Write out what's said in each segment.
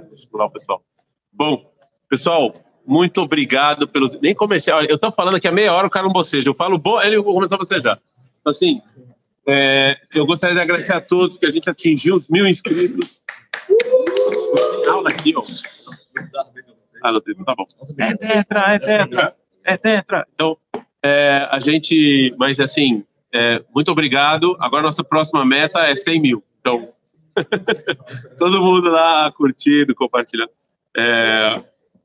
vai estimular o pessoal. Bom, pessoal, muito obrigado pelos. Nem comecei. Olha, eu estou falando aqui há meia hora, o cara não boceja. Eu falo, bom, ele começou a bocejar. Então, assim, é, eu gostaria de agradecer a todos que a gente atingiu os mil inscritos. No final daqui, ó. Ah, não, tá bom. É tetra, é tetra, é tetra. Então, é, a gente, mas assim, é, muito obrigado. Agora nossa próxima meta é 100 mil. Então, todo mundo lá curtindo, compartilhando. É,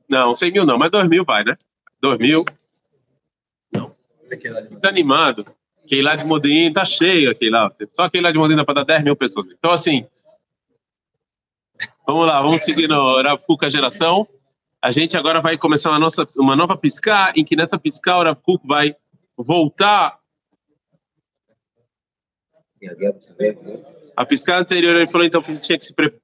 não, 100 mil não, mas 2 mil vai, né? 2 mil. Não. Desanimado. Lá de Modim tá cheio aqui lá. Só lá de Modim dá para dar 10 mil pessoas. Então, assim, vamos lá, vamos seguir no Rav Geração. A gente agora vai começar uma, nossa, uma nova piscar, em que nessa piscar o Rav vai voltar. A piscar anterior ele falou então que a gente tinha que se preparar.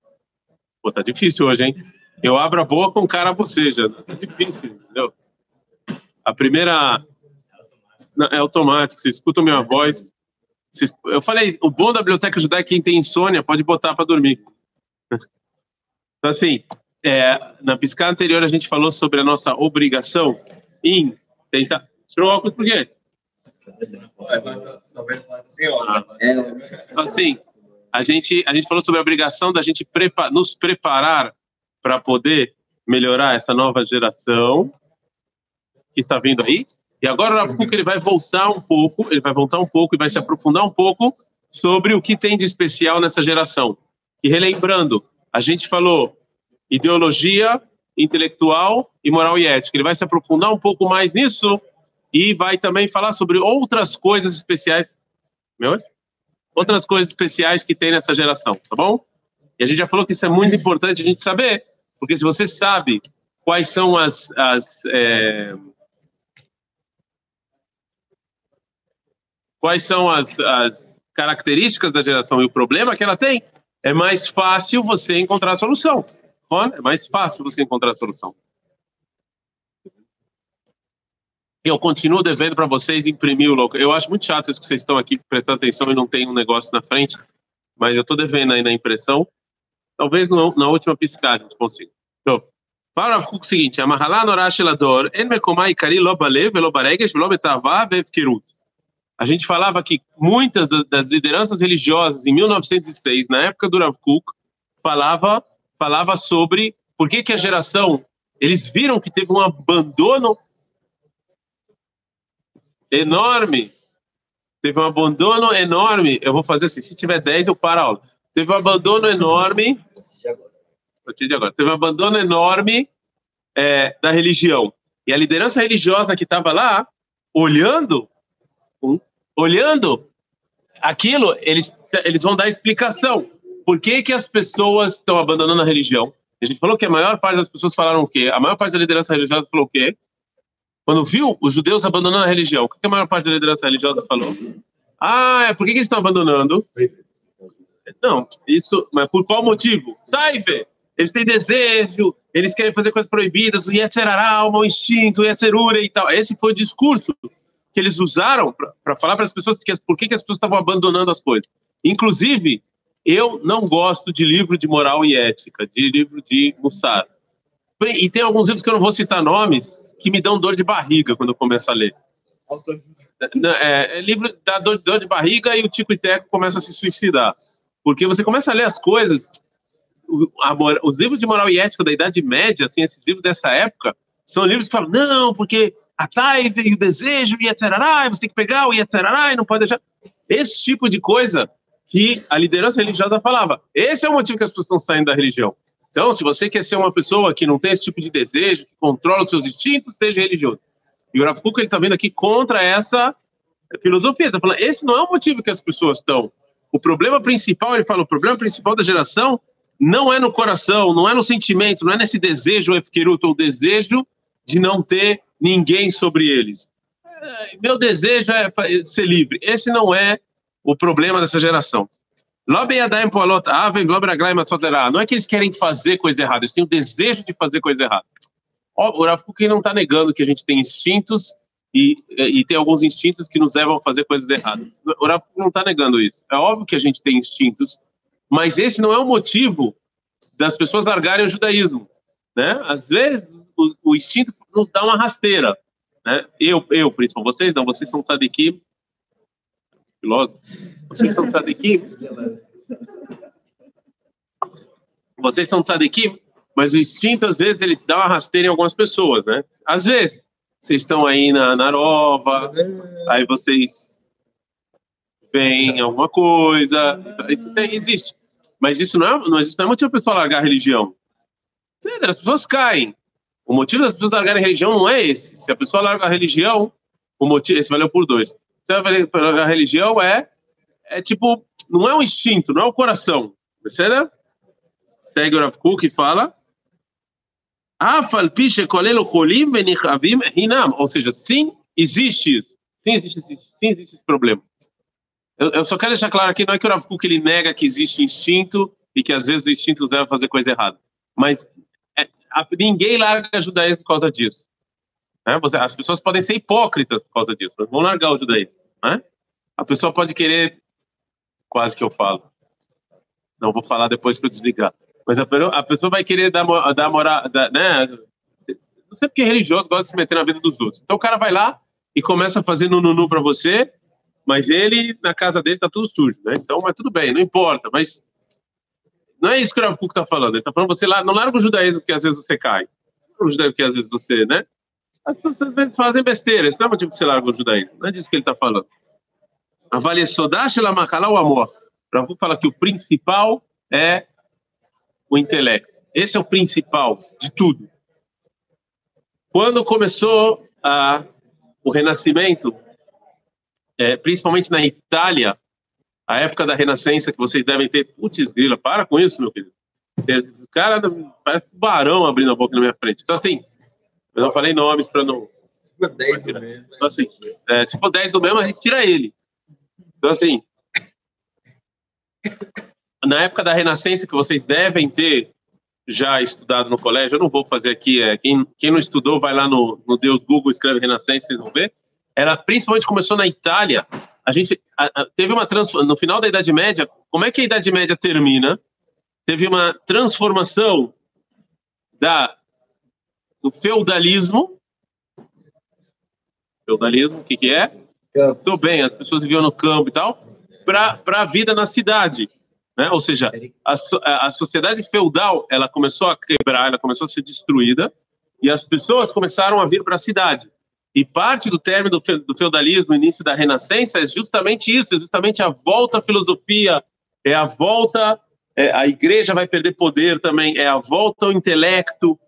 Pô, tá difícil hoje, hein? Eu abro a boca com o cara boceja. Tá difícil, entendeu? A primeira é automático, você escuta a minha voz. Eu falei, o bom da biblioteca judaica é quem tem insônia pode botar para dormir. Então, assim, é, na piscada anterior a gente falou sobre a nossa obrigação em tentar. Tirou óculos por quê? Então, assim, a gente, a gente falou sobre a obrigação da gente prepa nos preparar para poder melhorar essa nova geração que está vindo aí. E agora o Rav ele vai voltar um pouco, ele vai voltar um pouco e vai se aprofundar um pouco sobre o que tem de especial nessa geração. E relembrando, a gente falou ideologia, intelectual e moral e ética. Ele vai se aprofundar um pouco mais nisso e vai também falar sobre outras coisas especiais. Meu? Outras coisas especiais que tem nessa geração, tá bom? E a gente já falou que isso é muito importante a gente saber, porque se você sabe quais são as, as é, quais são as, as características da geração e o problema que ela tem, é mais fácil você encontrar a solução. É mais fácil você encontrar a solução. Eu continuo devendo para vocês imprimir o local. Eu acho muito chato isso que vocês estão aqui prestando atenção e não tem um negócio na frente, mas eu estou devendo aí na impressão. Talvez no, na última piscada a gente consiga. Então, para o seguinte, Amahalá Norash Elador, Kari Velobetavá, Vevkirut. A gente falava que muitas das lideranças religiosas em 1906, na época do Rav Kuk, falava, falava sobre por que, que a geração, eles viram que teve um abandono enorme, teve um abandono enorme, eu vou fazer assim, se tiver 10 eu paro a aula. Teve um abandono enorme, agora, teve um abandono enorme é, da religião. E a liderança religiosa que estava lá, olhando olhando aquilo, eles, eles vão dar explicação. Por que, que as pessoas estão abandonando a religião? A gente falou que a maior parte das pessoas falaram o quê? A maior parte da liderança religiosa falou o quê? Quando viu os judeus abandonando a religião, o que a maior parte da liderança religiosa falou? Ah, é por que, eles estão abandonando? Não, isso, mas por qual motivo? Sai, velho. Eles têm desejo, eles querem fazer coisas proibidas, o Yetzerará, o mau instinto, o Yetzerura e tal. Esse foi o discurso que eles usaram para falar para as pessoas que, por que, que as pessoas estavam abandonando as coisas. Inclusive, eu não gosto de livro de moral e ética, de livro de Mussar. E tem alguns livros que eu não vou citar nomes, que me dão dor de barriga quando eu começo a ler. É, é livro dá dor, dor, de barriga e o Tico e Teco começa a se suicidar. Porque você começa a ler as coisas, o, a, os livros de moral e ética da Idade Média, assim, esses livros dessa época, são livros que falam, não, porque a raiva e o desejo e etc. Você tem que pegar o etc. E não pode deixar. Esse tipo de coisa que a liderança religiosa falava. Esse é o motivo que as pessoas estão saindo da religião. Então, se você quer ser uma pessoa que não tem esse tipo de desejo, que controla os seus instintos, seja religioso. E o Rav Kuk, ele está vindo aqui contra essa filosofia. Está falando, esse não é o motivo que as pessoas estão. O problema principal, ele fala, o problema principal da geração não é no coração, não é no sentimento, não é nesse desejo efkeruto, o desejo de não ter ninguém sobre eles. É, meu desejo é ser livre. Esse não é o problema dessa geração. Não é que eles querem fazer coisa errada, eles têm o desejo de fazer coisa errada. O Rav não está negando que a gente tem instintos e, e, tem alguns instintos que nos levam a fazer coisas erradas. O Rav não está negando isso. É óbvio que a gente tem instintos, mas esse não é o motivo das pessoas largarem o judaísmo, né? Às vezes o, o instinto nos dá uma rasteira, né? Eu, eu, principalmente vocês, não, vocês são tzadikim, filósofo, vocês são tzadikim, vocês são tzadikim, mas o instinto, às vezes, ele dá uma rasteira em algumas pessoas, né? Às vezes, vocês estão aí na, Nova, aí vocês veem alguma coisa, isso tem, existe. Mas isso não é, isso não é motivo para a pessoa largar a religião. As pessoas caem. O motivo das pessoas largarem a religião não é esse. Se a pessoa larga a religião, o motivo, esse valeu por dois. Se ela largar a religião é, é tipo, não é um instinto, não é o coração. Percebe? Segue o Rav Kuk e fala, ou seja, sim, existe isso. Sim, existe, sim, existe esse problema. Eu, eu, só quero deixar claro aqui, não é que o Rav Kuk ele nega que existe instinto e que às vezes o instinto nos leva a fazer coisa errada. Mas é, a, ninguém larga a judaísmo por causa disso. Né? Você, as pessoas podem ser hipócritas por causa disso, mas vão largar o judaísmo. Né? A pessoa pode querer, quase que eu falo, não vou falar depois que eu desligar. Mas a, a pessoa vai querer dar, dar moral, né? Não sei porque religioso gosta de se meter na vida dos outros. Então o cara vai lá e começa a fazer nunu para você, mas ele, na casa dele, tá tudo sujo, né? Então, mas tudo bem, não importa. Mas não é isso que o Rav está falando. Ele está falando você lá, não larga o judaísmo porque às vezes você cai. O judaísmo porque às vezes você, né? As pessoas às vezes fazem besteira. Isso não é motivo que você larga o judaísmo. Não é disso que ele está falando. Avalie sodash la o amor. Rav fala que o principal é o intelecto. Esse é o principal de tudo. Quando começou a, o Renascimento, é, principalmente na Itália, a época da Renascença que vocês devem ter, putz, grila, para com isso, meu querido. O cara parece um barão abrindo a boca na minha frente. Então, assim, eu não falei nomes para não. Se for 10 do mesmo. Então, assim, é, se for 10 do mesmo, a gente tira ele. Então, assim, na época da Renascença, que vocês devem ter já estudado no colégio, eu não vou fazer aqui, é, quem, quem não estudou, vai lá no, no Deus Google, escreve Renascença, vocês vão ver. Ela principalmente começou na Itália. A gente a, a, teve uma transformação, no final da Idade Média, como é que a Idade Média termina? Teve uma transformação da, do feudalismo. Feudalismo, o que, que é? Tudo bem, as pessoas viviam no campo e tal, para a vida na cidade. Né? Ou seja, a, a sociedade feudal ela começou a quebrar, ela começou a ser destruída e as pessoas começaram a vir para a cidade. E parte do término do feudalismo, início da Renascença, é justamente isso, é justamente a volta à filosofia, é a volta, é, a igreja vai perder poder também, é a volta ao intelecto,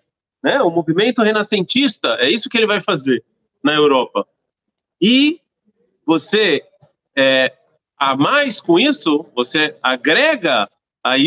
né? O movimento renascentista, é isso que ele vai fazer na Europa. E você é, a mais com isso, você agrega a